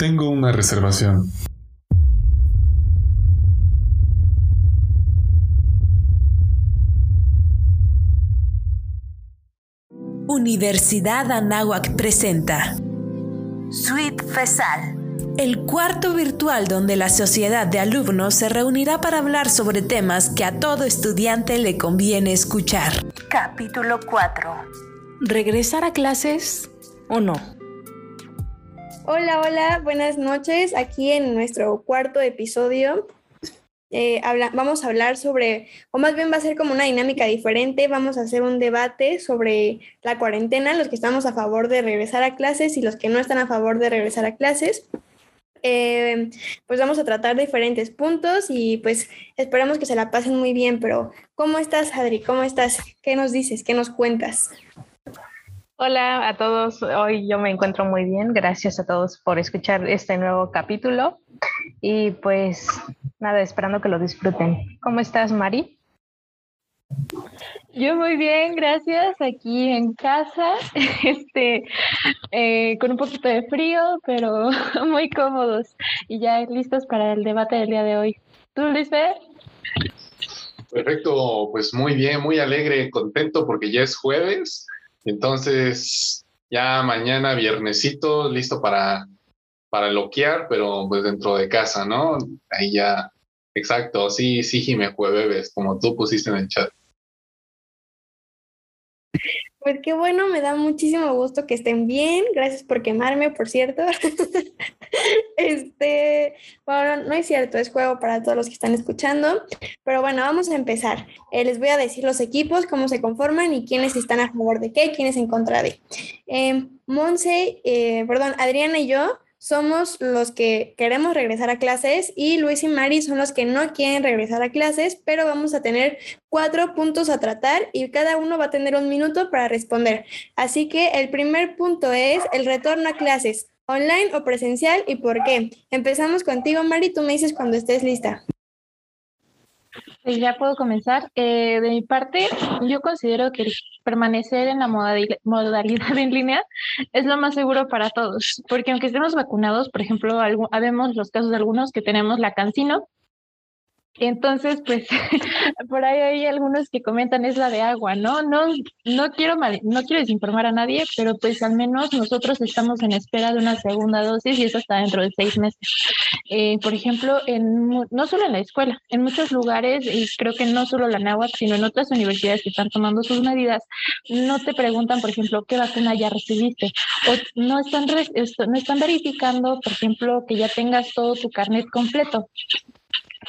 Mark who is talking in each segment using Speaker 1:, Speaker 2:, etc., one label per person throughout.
Speaker 1: Tengo una reservación.
Speaker 2: Universidad Anáhuac presenta Suite FESAL, el cuarto virtual donde la sociedad de alumnos se reunirá para hablar sobre temas que a todo estudiante le conviene escuchar. Capítulo 4. ¿Regresar a clases o no?
Speaker 3: Hola, hola, buenas noches. Aquí en nuestro cuarto episodio eh, vamos a hablar sobre, o más bien va a ser como una dinámica diferente, vamos a hacer un debate sobre la cuarentena, los que estamos a favor de regresar a clases y los que no están a favor de regresar a clases. Eh, pues vamos a tratar diferentes puntos y pues esperamos que se la pasen muy bien, pero ¿cómo estás, Adri? ¿Cómo estás? ¿Qué nos dices? ¿Qué nos cuentas?
Speaker 4: Hola a todos, hoy yo me encuentro muy bien, gracias a todos por escuchar este nuevo capítulo y pues nada, esperando que lo disfruten. ¿Cómo estás, Mari?
Speaker 5: Yo muy bien, gracias, aquí en casa, este, eh, con un poquito de frío, pero muy cómodos y ya listos para el debate del día de hoy. ¿Tú, Lisbeth?
Speaker 6: Perfecto, pues muy bien, muy alegre, contento porque ya es jueves entonces, ya mañana, viernesito, listo para, para loquear, pero pues dentro de casa, ¿no? Ahí ya, exacto, sí, sí, Jime Jueves, como tú pusiste en el chat.
Speaker 3: Pues qué bueno, me da muchísimo gusto que estén bien. Gracias por quemarme, por cierto. este, bueno, no es cierto, es juego para todos los que están escuchando. Pero bueno, vamos a empezar. Eh, les voy a decir los equipos, cómo se conforman y quiénes están a favor de qué, quiénes en contra de. Eh, Monse, eh, perdón, Adriana y yo somos los que queremos regresar a clases y Luis y Mari son los que no quieren regresar a clases, pero vamos a tener cuatro puntos a tratar y cada uno va a tener un minuto para responder. Así que el primer punto es el retorno a clases, online o presencial y por qué. Empezamos contigo, Mari, tú me dices cuando estés lista.
Speaker 5: Ya puedo comenzar. Eh, de mi parte, yo considero que permanecer en la modalidad en línea es lo más seguro para todos, porque aunque estemos vacunados, por ejemplo, habemos los casos de algunos que tenemos la cancino, entonces, pues, por ahí hay algunos que comentan es la de agua, ¿no? No, no quiero no quiero desinformar a nadie, pero pues al menos nosotros estamos en espera de una segunda dosis y eso está dentro de seis meses. Eh, por ejemplo, en, no solo en la escuela, en muchos lugares, y creo que no solo la NAWAC, sino en otras universidades que están tomando sus medidas, no te preguntan, por ejemplo, qué vacuna ya recibiste, o no están, no están verificando, por ejemplo, que ya tengas todo tu carnet completo.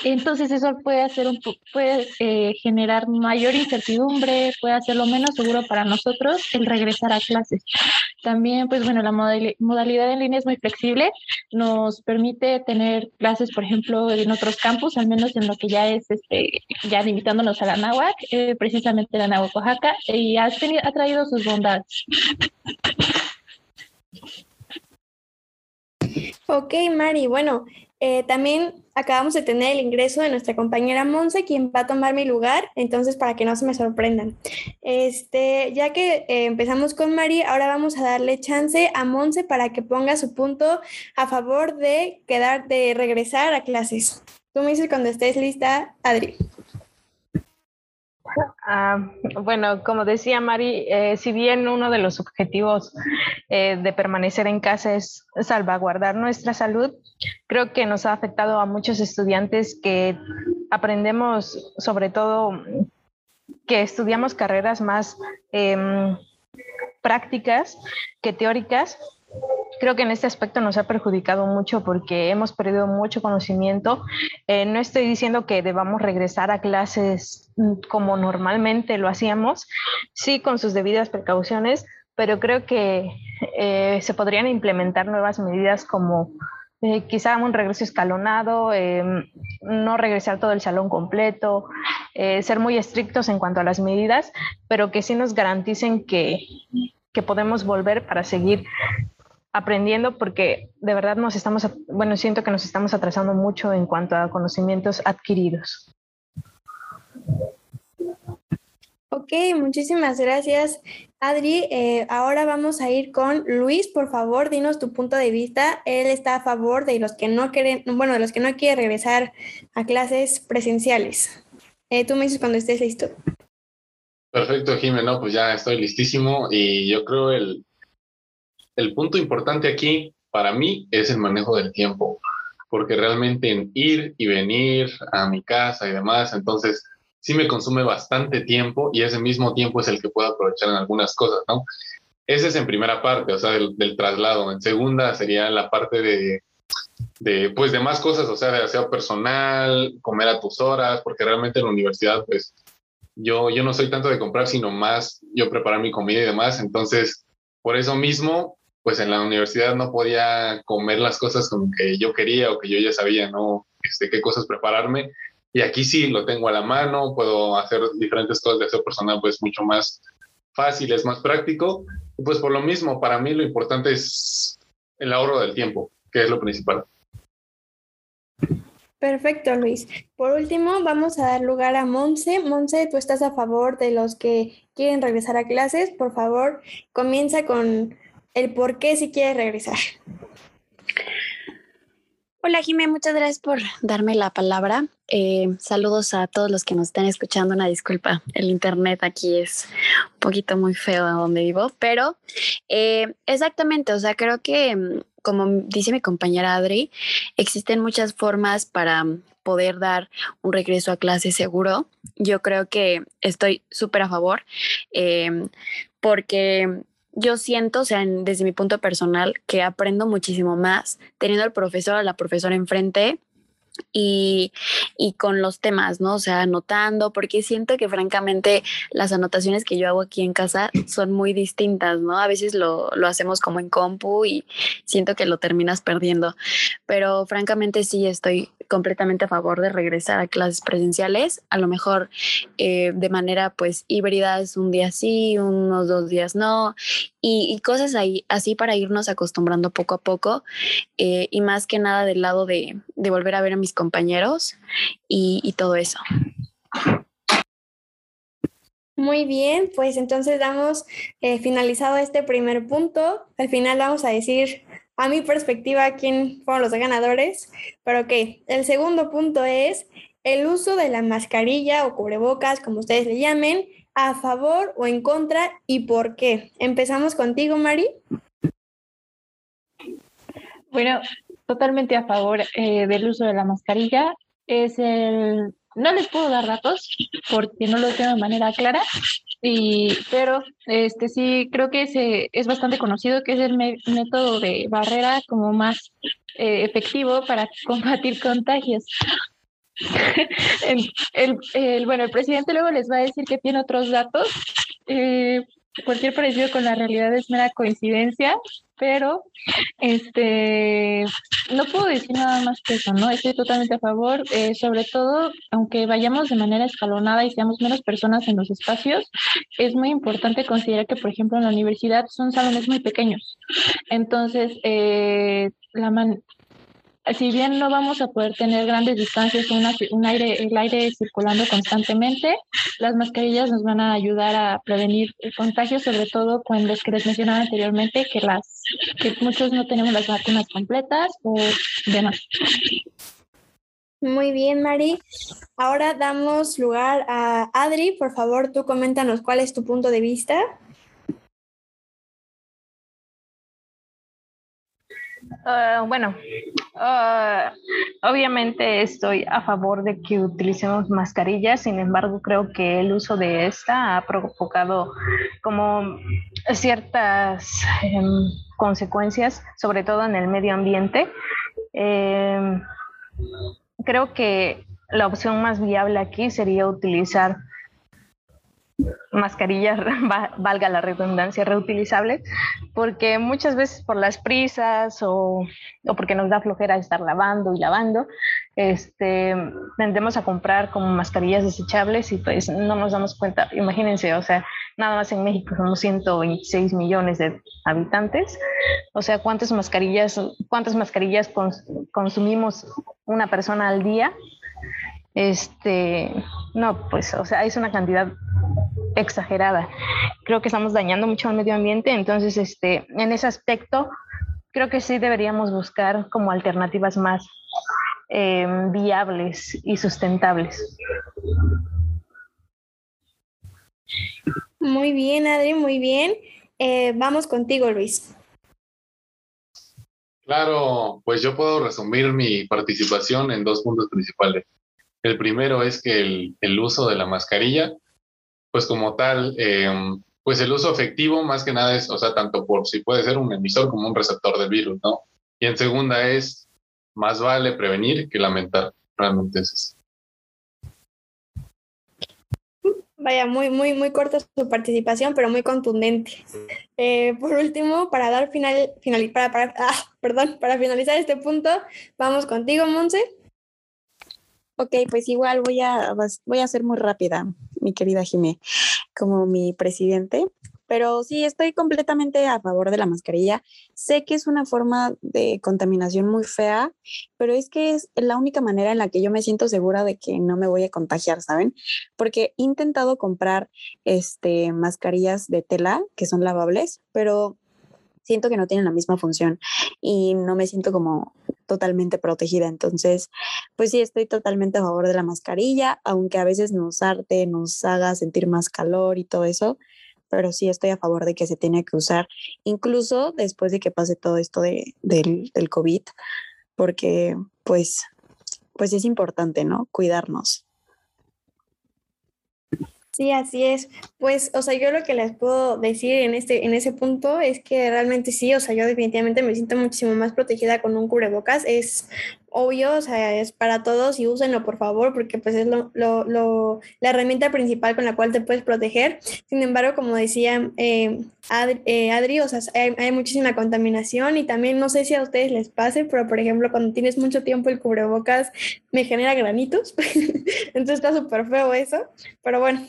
Speaker 5: Entonces eso puede hacer un puede eh, generar mayor incertidumbre, puede hacerlo menos seguro para nosotros el regresar a clases. También, pues bueno, la modalidad en línea es muy flexible, nos permite tener clases, por ejemplo, en otros campus, al menos en lo que ya es, este, ya limitándonos a la NAWAC, eh, precisamente la NAWAC Oaxaca, y ha, tenido, ha traído sus bondades.
Speaker 3: Ok, Mari, bueno, eh, también acabamos de tener el ingreso de nuestra compañera Monse, quien va a tomar mi lugar, entonces para que no se me sorprendan. Este, ya que eh, empezamos con Mari, ahora vamos a darle chance a Monse para que ponga su punto a favor de quedar, de regresar a clases. Tú me dices cuando estés lista, Adri.
Speaker 4: Ah, bueno, como decía Mari, eh, si bien uno de los objetivos eh, de permanecer en casa es salvaguardar nuestra salud, creo que nos ha afectado a muchos estudiantes que aprendemos, sobre todo, que estudiamos carreras más em, prácticas que teóricas creo que en este aspecto nos ha perjudicado mucho porque hemos perdido mucho conocimiento. Eh, no estoy diciendo que debamos regresar a clases mm, como normalmente lo hacíamos, sí con sus debidas precauciones, pero creo que eh, se podrían implementar nuevas medidas como eh, quizá un regreso escalonado, em, no regresar todo el salón completo, ser muy estrictos en cuanto a las medidas, pero que sí nos garanticen que, que podemos volver para seguir aprendiendo porque de verdad nos estamos, bueno, siento que nos estamos atrasando mucho en cuanto a conocimientos adquiridos.
Speaker 3: Ok, muchísimas gracias, Adri. Eh, ahora vamos a ir con Luis. Por favor, dinos tu punto de vista. Él está a favor de los que no quieren, bueno, de los que no quieren regresar a clases presenciales. Eh, tú me dices cuando estés listo.
Speaker 6: Perfecto, Jimeno, pues ya estoy listísimo y yo creo el, el punto importante aquí para mí es el manejo del tiempo, porque realmente en ir y venir a mi casa y demás, entonces sí me consume bastante tiempo y ese mismo tiempo es el que puedo aprovechar en algunas cosas, ¿no? Ese es en primera parte, o sea, del, traslado. En segunda sería la parte de, de, pues, de más cosas, o sea, de aseo personal, comer a tus horas, porque realmente en la universidad, pues, yo, yo no soy tanto de comprar, sino más yo preparar mi comida y demás. Entonces, por eso mismo, pues en la universidad no podía comer las cosas como que yo quería o que yo ya sabía, ¿no? Este, qué cosas prepararme. Y aquí sí lo tengo a la mano, puedo hacer diferentes cosas de aseo personal pues mucho más fácil, es más práctico. Pues por lo mismo, para mí lo importante es el ahorro del tiempo, que es lo principal.
Speaker 3: Perfecto, Luis. Por último, vamos a dar lugar a Monse. Monse, tú estás a favor de los que quieren regresar a clases. Por favor, comienza con el por qué si quieres regresar.
Speaker 1: Hola Jimé, muchas gracias por darme la palabra. Eh, saludos a todos los que nos estén escuchando. Una disculpa, el internet aquí es un poquito muy feo donde vivo, pero eh, exactamente, o sea, creo que mm, como dice mi compañera Adri, existen muchas formas para poder dar un regreso a clase seguro. Yo creo que estoy súper a favor eh, porque yo siento, o sea, desde mi punto personal, que aprendo muchísimo más teniendo al profesor o la profesora enfrente y, y, con los temas, ¿no? O sea, anotando, porque siento que francamente las anotaciones que yo hago aquí en casa son muy distintas, ¿no? A veces lo, lo hacemos como en compu y siento que lo terminas perdiendo, pero francamente sí estoy completamente a favor de regresar a clases presenciales, a lo mejor eh, de manera pues híbrida, es un día sí, unos dos días no, y, cosas ahí, así para irnos acostumbrando poco a poco, eh, y más que nada del lado de, de volver a ver a mis compañeros y, todo eso.
Speaker 3: Muy bien, pues entonces damos eh, finalizado este primer punto. Al final vamos a decir a mi perspectiva quién fueron los ganadores, pero ok, el segundo punto es el uso de la mascarilla o cubrebocas, como ustedes le llamen, a favor o en contra y por qué. Empezamos contigo, Mari.
Speaker 5: Bueno, totalmente a favor eh, del uso de la mascarilla. Es el, no les puedo dar datos porque no lo tengo de manera clara, y, pero este sí creo que ese es bastante conocido que es el método de barrera como más eh, efectivo para combatir contagios. el, bueno, el presidente luego les va a decir que tiene otros datos. Eh, cualquier parecido con la realidad es mera coincidencia, pero este no puedo decir nada más que eso, ¿no? Estoy totalmente a favor, eh, sobre todo, aunque vayamos de manera escalonada y seamos menos personas en los espacios, es muy importante considerar que, por ejemplo, en la universidad son salones muy pequeños. Entonces, eh, la man si bien no vamos a poder tener grandes distancias, un aire, el aire circulando constantemente, las mascarillas nos van a ayudar a prevenir el contagio, sobre todo con los que les mencionaba anteriormente, que, las, que muchos no tenemos las vacunas completas o demás.
Speaker 3: Muy bien, Mari. Ahora damos lugar a Adri. Por favor, tú coméntanos cuál es tu punto de vista.
Speaker 4: Ah, bueno, ah, obviamente estoy a favor de que utilicemos mascarillas, sin embargo creo que el uso de esta ha provocado como ciertas em, consecuencias, sobre todo en el medio ambiente. Em, creo que la opción más viable aquí sería utilizar mascarillas, valga la redundancia, reutilizables, porque muchas veces por las prisas o, o, porque nos da flojera estar lavando y lavando, este, tendemos a comprar como mascarillas desechables y pues no nos damos cuenta, imagínense, o sea, nada más en México somos 126 millones de habitantes, o sea, ¿cuántas mascarillas, cuántas mascarillas consumimos una persona al día? Este, no, pues, o sea, es una cantidad exagerada. Creo que estamos dañando mucho al medio ambiente, entonces este, en ese aspecto creo que sí deberíamos buscar como alternativas más eh, viables y sustentables.
Speaker 3: Muy bien, Adri, muy bien. Eh, vamos contigo, Luis.
Speaker 6: Claro, pues yo puedo resumir mi participación en dos puntos principales. El primero es que el, uso de la mascarilla, pues como tal, em, pues el uso efectivo más que nada es, o sea, tanto por si puede ser un emisor como un receptor del virus, ¿no? Y en segunda es, más vale prevenir que lamentar. Realmente es eso.
Speaker 3: Vaya, muy, muy, muy corta su participación, pero muy contundente. Eh, por último, para dar final, final para, ah, perdón, para finalizar este punto, vamos contigo, Monse.
Speaker 1: Ok, pues igual voy a, voy a ser muy rápida, mi querida Jimé, como mi presidente. Pero sí, estoy completamente a favor de la mascarilla. Sé que es una forma de contaminación muy fea, pero es que es la única manera en la que yo me siento segura de que no me voy a contagiar, ¿saben? Porque he intentado comprar este, mascarillas de tela que son lavables, pero siento que no tienen la misma función y no me siento como totalmente protegida. Entonces, pues sí, estoy totalmente a favor de la mascarilla, aunque a veces nos arte, nos haga sentir más calor y todo eso, pero sí estoy a favor de que se tiene que usar, incluso después de que pase todo esto de, del, del COVID, porque pues, pues es importante, ¿no? Cuidarnos.
Speaker 3: Sí, así es. Pues, o sea, yo lo que les puedo decir en este, en ese punto es que realmente sí, o sea, yo definitivamente me siento muchísimo más protegida con un cubrebocas. Es obvio, o sea, es para todos y úsenlo por favor, porque pues es lo, lo, la herramienta principal con la cual te puedes proteger. Sin embargo, como decía eh, eh, Adri, o sea, hay, muchísima contaminación y también no sé si a ustedes les pase, pero por ejemplo, cuando tienes mucho tiempo el cubrebocas me genera granitos, entonces está súper feo eso, pero bueno.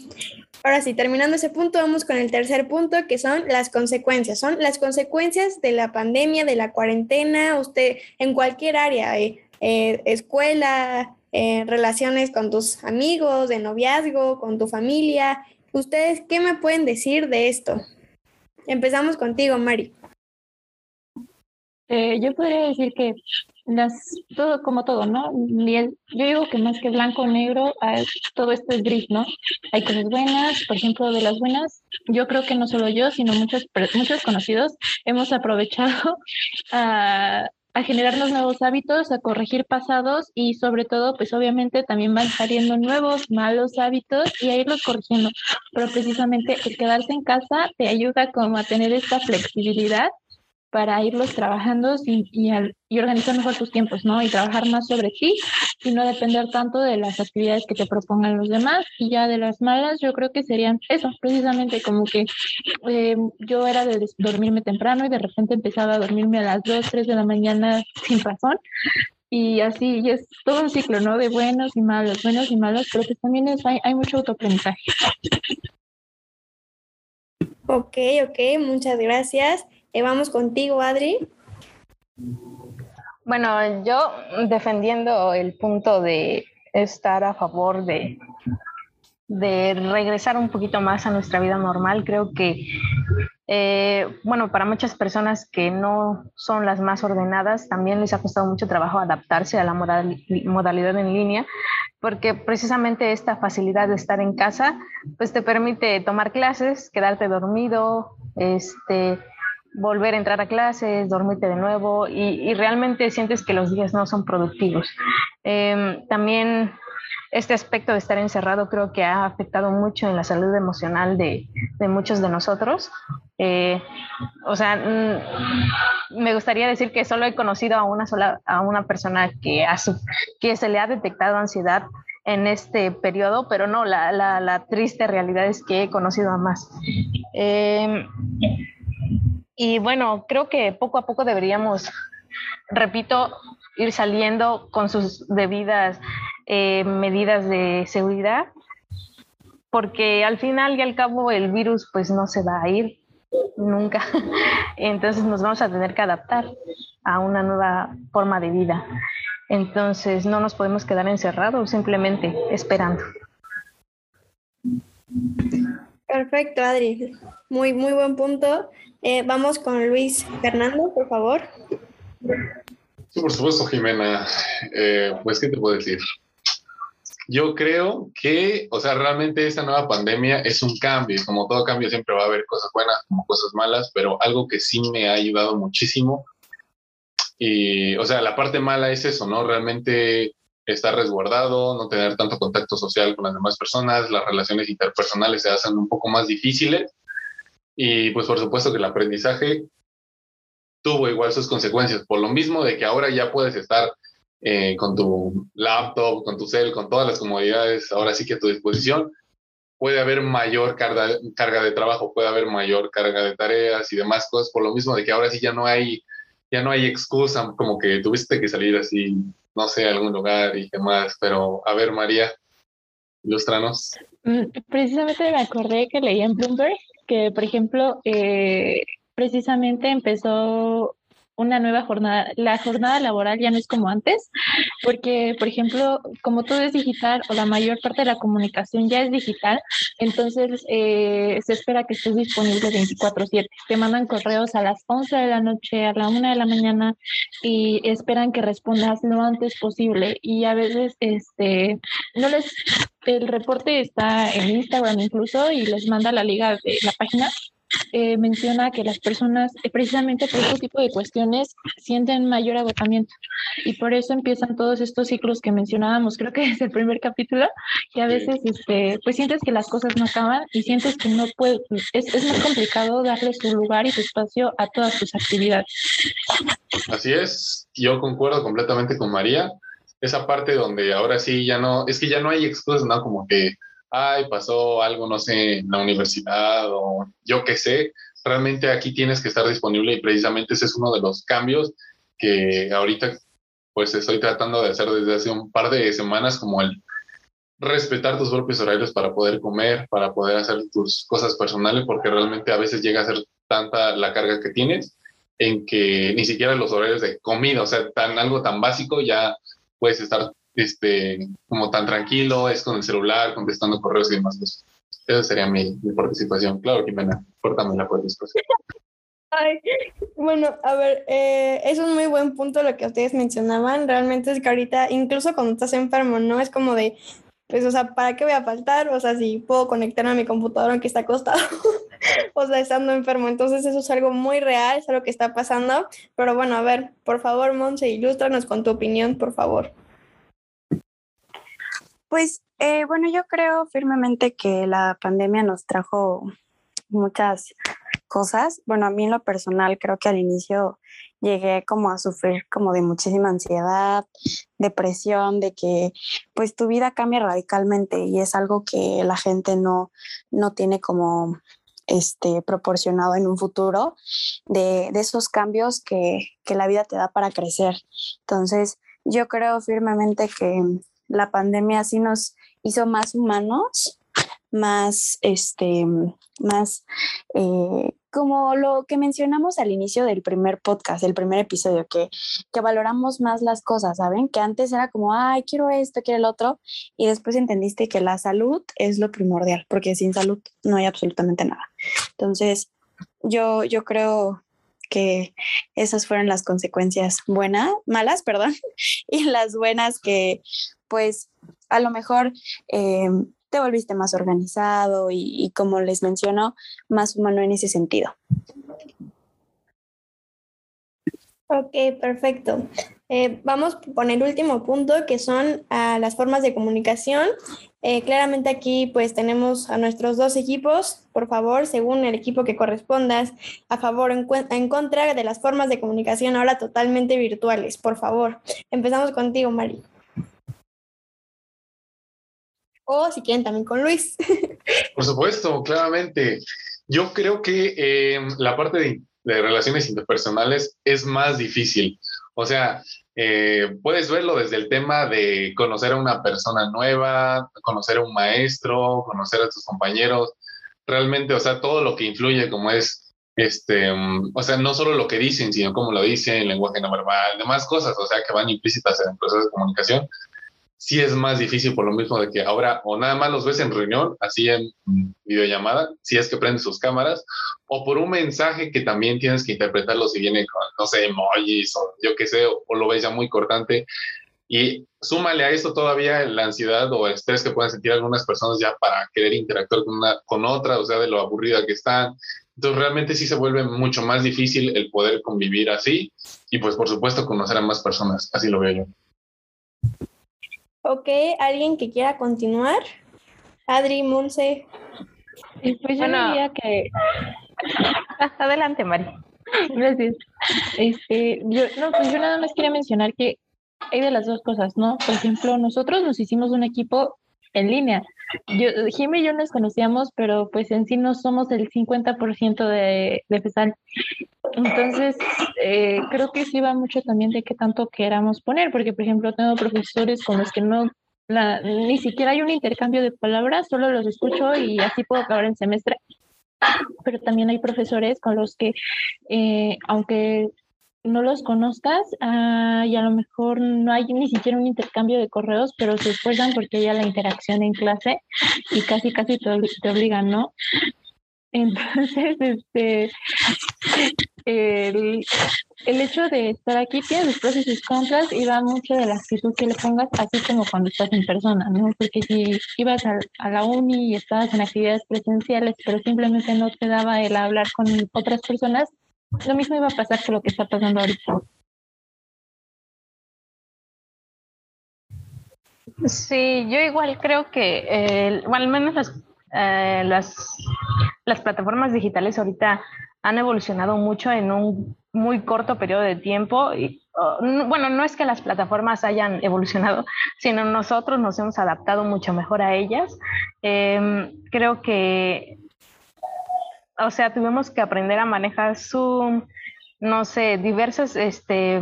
Speaker 3: Ahora sí, terminando ese punto, vamos con el tercer punto, que son las consecuencias. Son las consecuencias de la pandemia, de la cuarentena, usted en cualquier área. Eh, eh, escuela, eh, relaciones con tus amigos, de noviazgo, con tu familia. ¿Ustedes qué me pueden decir de esto? Empezamos contigo, Mari.
Speaker 5: Eh, yo podría decir que las, todo como todo, ¿no? yo digo que más que blanco o negro, todo esto es gris, ¿no? Hay cosas buenas, por ejemplo, de las buenas, yo creo que no solo yo, sino muchos, muchos conocidos hemos aprovechado a a generarnos nuevos hábitos, a corregir pasados y sobre todo, pues obviamente también van saliendo nuevos malos hábitos y a irlos corrigiendo. Pero precisamente el quedarse en casa te ayuda como a tener esta flexibilidad para irlos trabajando y, y, organizar mejor tus tiempos, ¿no? Y trabajar más sobre ti y no depender tanto de las actividades que te propongan los demás. Y ya de las malas, yo creo que serían eso, precisamente como que eh, yo era de dormirme temprano y de repente empezaba a dormirme a las 2, 3 de la mañana sin razón. Y así, y es todo un ciclo, ¿no? De buenos y malos, buenos y malos, pero que también es, hay, hay mucho autoaprendizaje.
Speaker 3: Ok, ok, muchas gracias. Eh, vamos contigo, Adri.
Speaker 4: Bueno, yo defendiendo el punto de estar a favor de, de regresar un poquito más a nuestra vida normal, creo que, eh, bueno, para muchas personas que no son las más ordenadas, también les ha costado mucho trabajo adaptarse a la modalidad en línea, porque precisamente esta facilidad de estar en casa, pues te permite tomar clases, quedarte dormido, este volver a entrar a clases, dormirte de nuevo y, realmente sientes que los días no son productivos. Em, también este aspecto de estar encerrado creo que ha afectado mucho en la salud emocional de, muchos de nosotros. Eh, o sea, mm, me gustaría decir que solo he conocido a una sola, a una persona que, que se le ha detectado ansiedad en este periodo, pero no, la, la, triste realidad es que he conocido a más. Eh, y bueno, creo que poco a poco deberíamos, repito, ir saliendo con sus debidas eh, medidas de seguridad, porque al final y al cabo el virus pues no se va a ir nunca. Entonces nos vamos a tener que adaptar a una nueva forma de vida. Entonces no nos podemos quedar encerrados simplemente esperando.
Speaker 3: Perfecto, Adri. Muy, muy buen punto. Eh, vamos con Luis Fernando, por favor.
Speaker 6: Sí, por supuesto, Jimena. Eh, pues, ¿qué te puedo decir? Yo creo que, o sea, realmente esta nueva pandemia es un cambio. Como todo cambio, siempre va a haber cosas buenas como cosas malas, pero algo que sí me ha ayudado muchísimo. Y, o sea, la parte mala es eso, ¿no? Realmente estar resguardado, no tener tanto contacto social con las demás personas, las relaciones interpersonales se hacen un poco más difíciles. Y pues por supuesto que el aprendizaje tuvo igual sus consecuencias, por lo mismo de que ahora ya puedes estar eh, con tu laptop, con tu cel, con todas las comodidades, ahora sí que a tu disposición, puede haber mayor carga, carga de trabajo, puede haber mayor carga de tareas y demás cosas, por lo mismo de que ahora sí ya no hay, ya no hay excusa, como que tuviste que salir así, no sé, a algún lugar y demás, pero a ver, María, ilustranos.
Speaker 5: Mm, precisamente me acordé que leí en Bloomberg que, por ejemplo, eh, precisamente empezó una nueva jornada, la jornada laboral ya no es como antes, porque, por ejemplo, como todo es digital o la mayor parte de la comunicación ya es digital, entonces eh, se espera que estés disponible 24/7. Te mandan correos a las 11 de la noche, a la 1 de la mañana y esperan que respondas lo antes posible y a veces este no les el reporte está en Instagram incluso y les manda la liga de la página eh, menciona que las personas, eh, precisamente por este tipo de cuestiones, sienten mayor agotamiento y por eso empiezan todos estos ciclos que mencionábamos, creo que es el primer capítulo, que a veces este, pues sientes que las cosas no acaban y sientes que no puedes, es, es más complicado darle su lugar y su espacio a todas tus actividades.
Speaker 6: Así es, yo concuerdo completamente con María. Esa parte donde ahora sí ya no, es que ya no hay excusas, ¿no? Como que ay, pasó algo, no sé, en la universidad o yo qué sé, realmente aquí tienes que estar disponible y precisamente ese es uno de los cambios que ahorita pues estoy tratando de hacer desde hace un par de semanas, como el respetar tus propios horarios para poder comer, para poder hacer tus cosas personales, porque realmente a veces llega a ser tanta la carga que tienes en que ni siquiera los horarios de comida, o sea, tan algo tan básico ya puedes estar este, como tan tranquilo, es con el celular, contestando correos y demás cosas. Esa sería mi, participación. Claro, Jimena, córtame la participación.
Speaker 3: Ay, bueno, a ver, eh, es un muy buen punto lo que ustedes mencionaban. Realmente es que ahorita, incluso cuando estás enfermo, ¿no? Es como de, pues, o sea, ¿para qué voy a faltar? O sea, si puedo conectarme a mi computadora aunque está acostado, o sea, estando enfermo. Entonces, eso es algo muy real, es algo que está pasando. Pero bueno, a ver, por favor, Monse, ilústranos con tu opinión, por favor.
Speaker 1: Pues eh, bueno, yo creo firmemente que la pandemia nos trajo muchas cosas. Bueno, a mí en lo personal creo que al inicio llegué como a sufrir como de muchísima ansiedad, depresión, de que pues tu vida cambia radicalmente y es algo que la gente no, no tiene como este, proporcionado en un futuro de, de esos cambios que, que la vida te da para crecer. Entonces, yo creo firmemente que la pandemia sí nos hizo más humanos, más, este, más, eh, como lo que mencionamos al inicio del primer podcast, el primer episodio, que, que valoramos más las cosas, ¿saben? Que antes era como, ay, quiero esto, quiero el otro, y después entendiste que la salud es lo primordial, porque sin salud no hay absolutamente nada. Entonces, yo, yo creo que esas fueron las consecuencias buenas, malas, perdón, y las buenas que pues a lo mejor eh, te volviste más organizado y, como les menciono, más humano en ese sentido.
Speaker 3: Ok, perfecto. Eh, vamos con el último punto, que son ah, las formas de comunicación. Eh, claramente aquí pues tenemos a nuestros dos equipos. Por favor, según el equipo que correspondas, a favor o en, en, contra de las formas de comunicación ahora totalmente virtuales. Por favor, empezamos contigo, Mari si quieren también con Luis.
Speaker 6: Por supuesto, claramente. Yo creo que eh, la parte de, relaciones interpersonales es más difícil. O sea, eh, puedes verlo desde el tema de conocer a una persona nueva, conocer a un maestro, conocer a tus compañeros. Realmente, o sea, todo lo que influye como es, este, mm, o sea, no solo lo que dicen, sino cómo lo dicen, lenguaje no verbal, demás cosas, o sea, que van implícitas en el proceso de comunicación sí es más difícil por lo mismo de que ahora o nada más los ves en reunión, así en videollamada, si es que prenden sus cámaras, o por un mensaje que también tienes que interpretarlo si viene con, no sé, emojis o yo qué sé, o, lo ves ya muy cortante. Y súmale a esto todavía la ansiedad o el estrés que pueden sentir algunas personas ya para querer interactuar con, una, con otra, o sea, de lo aburrida que están. Entonces realmente sí se vuelve mucho más difícil el poder convivir así y pues por supuesto conocer a más personas, así lo veo yo.
Speaker 3: Ok, ¿alguien que quiera continuar? Adri, Monse.
Speaker 5: Pues yo diría que...
Speaker 4: Adelante, Mari.
Speaker 5: Gracias. Este, yo, no, pues yo nada más quería mencionar que hay de las dos cosas, ¿no? Por ejemplo, nosotros nos hicimos un equipo en línea. Jimmy y yo nos conocíamos, pero pues en sí no somos el 50% de, de FESAL. Entonces, eh, creo que sí va mucho también de qué tanto queramos poner, porque por ejemplo tengo profesores con los que no, ni siquiera hay un intercambio de palabras, solo los escucho y así puedo acabar el semestre. Pero también hay profesores con los que, eh, aunque no los conozcas ah, y a lo mejor no hay ni siquiera un intercambio de correos, pero se esfuerzan porque haya la interacción en clase y casi, casi te, obligan, ¿no? Entonces, este, el, hecho de estar aquí tiene sus pros y sus contras y mucho de la actitud que le pongas, así como cuando estás en persona, ¿no? Porque si ibas a, a la uni y estabas en actividades presenciales, pero simplemente no te daba el hablar con otras personas, lo mismo iba a pasar con lo que está pasando ahorita.
Speaker 4: Sí, yo igual creo que, eh, al menos las, eh, las, las plataformas digitales ahorita han evolucionado mucho en un muy corto periodo de tiempo. Y, bueno, no es que las plataformas hayan evolucionado, sino nosotros nos hemos adaptado mucho mejor a ellas. Em, creo que o sea, tuvimos que aprender a manejar Zoom, no sé, diversas este,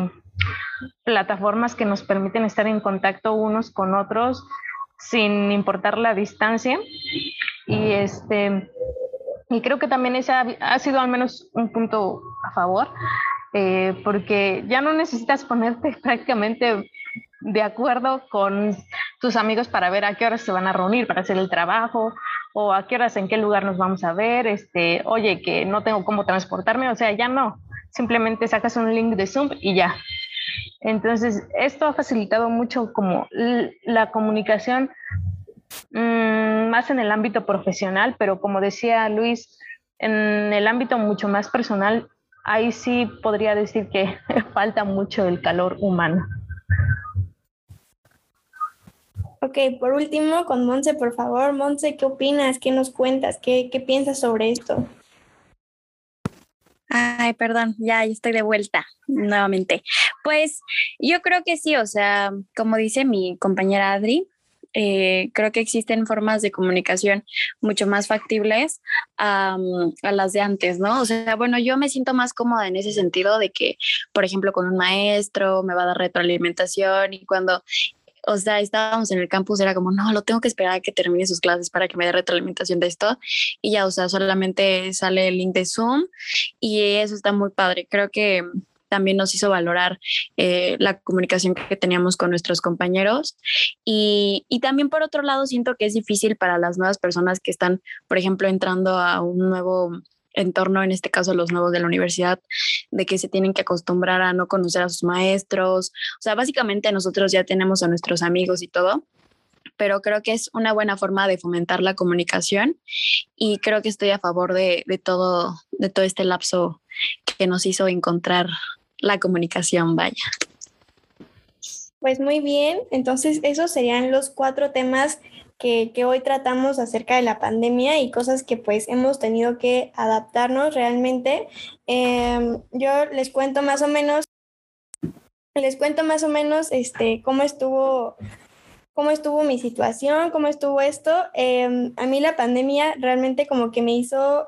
Speaker 4: plataformas que nos permiten estar en contacto unos con otros sin importar la distancia. Y este y creo que también ese ha, sido al menos un punto a favor, eh, porque ya no necesitas ponerte prácticamente de acuerdo con tus amigos para ver a qué horas se van a reunir para hacer el trabajo o a qué horas, en qué lugar nos vamos a ver, este, oye, que no tengo cómo transportarme, o sea, ya no, simplemente sacas un link de Zoom y ya. Entonces, esto ha facilitado mucho como la comunicación mm, más en el ámbito profesional, pero como decía Luis, en el ámbito mucho más personal, ahí sí podría decir que falta mucho el calor humano.
Speaker 3: Ok, por último, con Monse, por favor. Monse, ¿qué opinas? ¿Qué nos cuentas? ¿Qué, qué piensas sobre esto?
Speaker 1: Ay, perdón, ya estoy de vuelta nuevamente. Pues yo creo que sí, o sea, como dice mi compañera Adri, eh, creo que existen formas de comunicación mucho más factibles a las de antes, ¿no? O sea, bueno, yo me siento más cómoda en ese sentido de que, por ejemplo, con un maestro me va a dar retroalimentación y cuando o sea, estábamos en el campus, era como, no, lo tengo que esperar a que termine sus clases para que me dé retroalimentación de esto. Y ya, o sea, solamente sale el link de Zoom y eso está muy padre. Creo que también nos hizo valorar eh, la comunicación que teníamos con nuestros compañeros. Y, y, también por otro lado, siento que es difícil para las nuevas personas que están, por ejemplo, entrando a un nuevo entorno, en este caso los nuevos de la universidad, de que se tienen que acostumbrar a no conocer a sus maestros. O sea, básicamente nosotros ya tenemos a nuestros amigos y todo, pero creo que es una buena forma de fomentar la comunicación y creo que estoy a favor de, de todo, de todo este lapso que nos hizo encontrar la comunicación, vaya.
Speaker 3: Pues muy bien, entonces esos serían los cuatro temas que, hoy tratamos acerca de la pandemia y cosas que pues hemos tenido que adaptarnos realmente. Em, yo les cuento más o menos, les cuento más o menos este, cómo estuvo cómo estuvo mi situación, cómo estuvo esto. Em, a mí la pandemia realmente como que me hizo,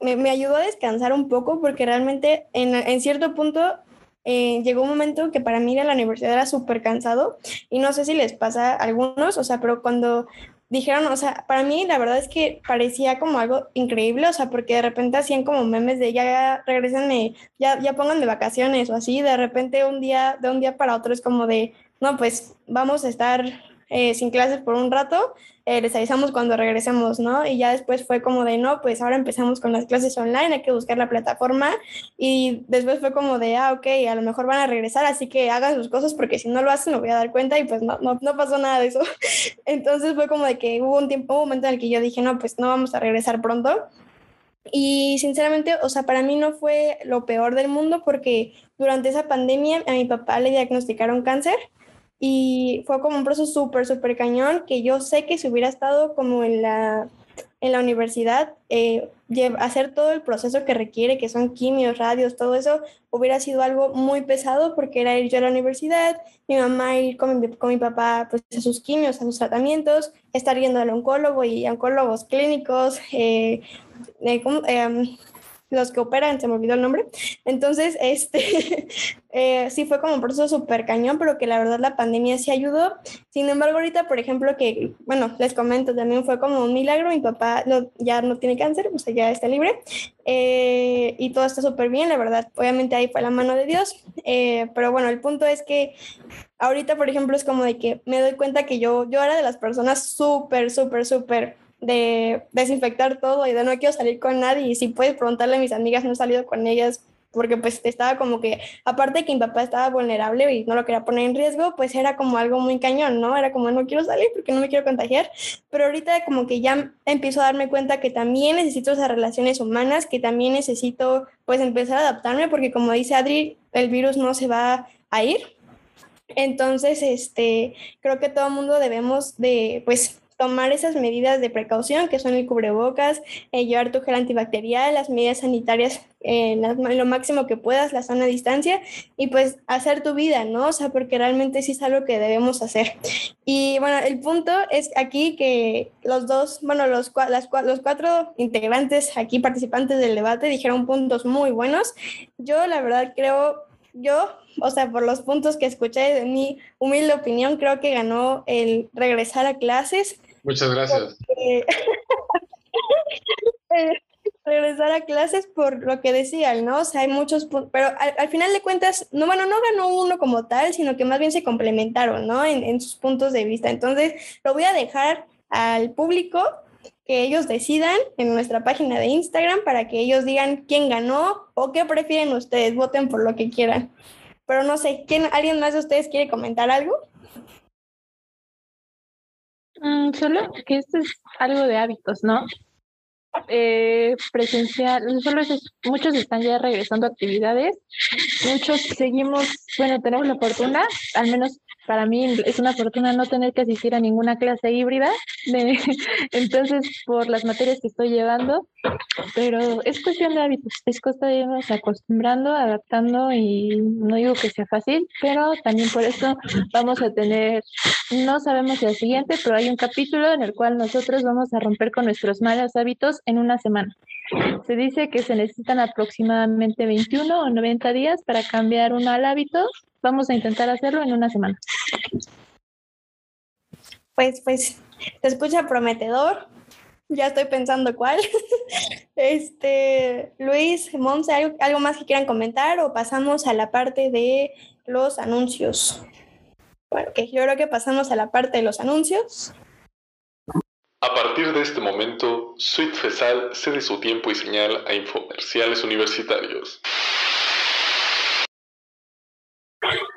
Speaker 3: me, ayudó a descansar un poco porque realmente en, en cierto punto eh, llegó un momento que para mí ir a la universidad era súper cansado y no sé si les pasa a algunos, o sea, pero cuando dijeron, o sea, para mí la verdad es que parecía como algo increíble, o sea, porque de repente hacían como memes de ya regresenme, ya, ya pónganme vacaciones o así, de repente un día, de un día para otro es como de, no, pues vamos a estar eh, sin clases por un rato, eh, les avisamos cuando regresemos, ¿no? Y ya después fue como de, no, pues ahora empezamos con las clases online, hay que buscar la plataforma. Y después fue como de, ah, ok, a lo mejor van a regresar, así que hagan sus cosas porque si no lo hacen, me voy a dar cuenta y pues no, no, no pasó nada de eso. Entonces fue como de que hubo un tiempo, un momento en el que yo dije, no, pues no vamos a regresar pronto. Y sinceramente, o sea, para mí no fue lo peor del mundo porque durante esa pandemia a mi papá le diagnosticaron cáncer y fue como un proceso súper, súper cañón que yo sé que si hubiera estado como en la, en la universidad, eh, hacer todo el proceso que requiere, que son quimios, radios, todo eso, hubiera sido algo muy pesado porque era ir yo a la universidad, mi mamá ir con mi, con mi papá pues, a sus quimios, a sus tratamientos, estar yendo al oncólogo y oncólogos clínicos, eh, los que operan, se me olvidó el nombre. Entonces, este, eh, sí fue como un proceso súper cañón, pero que la verdad la pandemia sí ayudó. Sin embargo, ahorita, por ejemplo, que, bueno, les comento, también fue como un milagro, mi papá ya no tiene cáncer, o sea, ya está libre, eh, y todo está súper bien, la verdad, obviamente ahí fue la mano de Dios, eh, pero bueno, el punto es que ahorita, por ejemplo, es como de que me doy cuenta que yo, yo era de las personas súper, súper, súper de desinfectar todo y de no quiero salir con nadie y si puedes preguntarle a mis amigas, no he salido con ellas porque pues estaba como que, aparte de que mi papá estaba vulnerable y no lo quería poner en riesgo, pues era como algo muy cañón, ¿no? Era como no quiero salir porque no me quiero contagiar, pero ahorita como que ya empiezo a darme cuenta que también necesito esas relaciones humanas, que también necesito pues empezar a adaptarme porque como dice Adri, el virus no se va a ir. Entonces, este, creo que todo el mundo debemos de, pues, tomar esas medidas de precaución que son el cubrebocas, eh, llevar tu gel antibacterial, las medidas sanitarias en lo máximo que puedas, la sana distancia y pues hacer tu vida, ¿no? O sea, porque realmente sí es algo que debemos hacer. Y bueno, el punto es aquí que los dos, bueno, los, las, los cuatro integrantes aquí participantes del debate dijeron puntos muy buenos. Yo la verdad creo, yo o sea, por los puntos que escuché de mi humilde opinión, creo que ganó el regresar a clases.
Speaker 6: Muchas gracias.
Speaker 3: Eh, regresar a clases por lo que decían, ¿no? O sea, hay muchos, pero al, final de cuentas, no, bueno, no ganó uno como tal, sino que más bien se complementaron, ¿no? En, en sus puntos de vista. Entonces, lo voy a dejar al público que ellos decidan en nuestra página de Instagram para que ellos digan quién ganó o qué prefieren ustedes, voten por lo que quieran. Pero no sé, ¿quién, ¿alguien más de ustedes quiere comentar algo?
Speaker 5: Mm, solo que esto es algo de hábitos, ¿no? Eh, presencial, solo muchos están ya regresando a actividades, muchos seguimos, bueno, tenemos la fortuna, al menos para mí es una fortuna no tener que asistir a ninguna clase híbrida, de, entonces por las materias que estoy llevando, pero es cuestión de hábitos, es cosa de irnos acostumbrando, adaptando y no digo que sea fácil, pero también por eso vamos a tener, no sabemos el siguiente, pero hay un capítulo en el cual nosotros vamos a romper con nuestros malos hábitos en una semana. Se dice que se necesitan aproximadamente 21 o 90 días para cambiar un mal hábito Vamos a intentar hacerlo en una semana.
Speaker 3: Pues, pues, se escucha prometedor. Ya estoy pensando cuál. Este, Luis, Monse, ¿algo, más que quieran comentar o pasamos a la parte de los anuncios? Bueno, que yo creo que pasamos a la parte de los anuncios.
Speaker 6: A partir de este momento, Suite Fesal cede su tiempo y señal a infomerciales universitarios.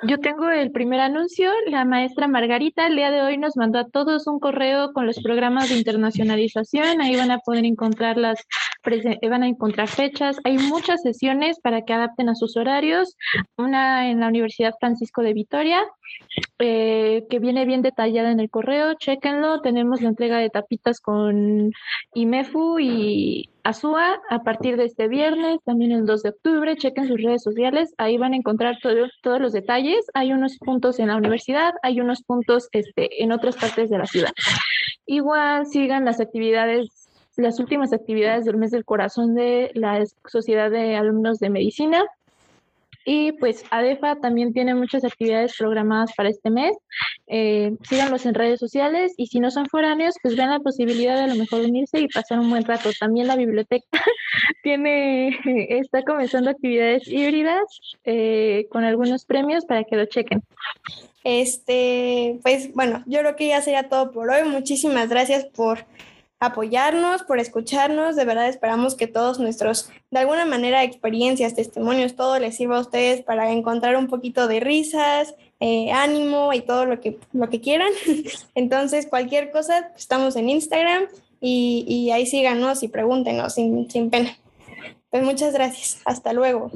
Speaker 5: Yo tengo el primer anuncio. La maestra Margarita el día de hoy nos mandó a todos un correo con los programas de internacionalización. Ahí van a poder encontrar las van a encontrar fechas. Hay muchas sesiones para que adapten a sus horarios. Una en la Universidad Francisco de Vitoria, eh, que viene bien detallada en el correo. Chéquenlo. Tenemos la entrega de tapitas con IMEFU y ASUA a partir de este viernes, también el 2 de octubre. Chequen sus redes sociales, ahí van a encontrar todos los detalles. Hay unos puntos en la universidad, hay unos puntos este, en otras partes de la ciudad. Igual sigan las actividades las últimas actividades del mes del corazón de la Sociedad de Alumnos de Medicina. Y pues ADEFA también tiene muchas actividades programadas para este mes. eh, síganlos en redes sociales y si no son foráneos, pues vean la posibilidad de a lo mejor unirse y pasar un buen rato. También la biblioteca tiene, está comenzando actividades híbridas eh, con algunos premios para que lo chequen.
Speaker 3: Este, pues bueno, yo creo que ya sería todo por hoy. Muchísimas gracias por apoyarnos, por escucharnos. De verdad esperamos que todos nuestros, de alguna manera, experiencias, testimonios, todo les sirva a ustedes para encontrar un poquito de risas, eh, ánimo y todo lo que, lo que quieran. Entonces, cualquier cosa, estamos en Instagram y, y ahí síganos y pregúntenos sin, sin pena. Pues muchas gracias. Hasta luego.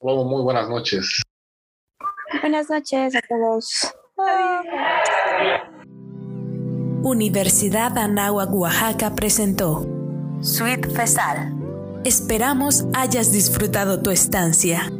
Speaker 6: Luego, muy buenas noches.
Speaker 1: Buenas noches a todos.
Speaker 2: Universidad Anáhuac Oaxaca presentó Sweet Fesal. Esperamos hayas disfrutado tu estancia.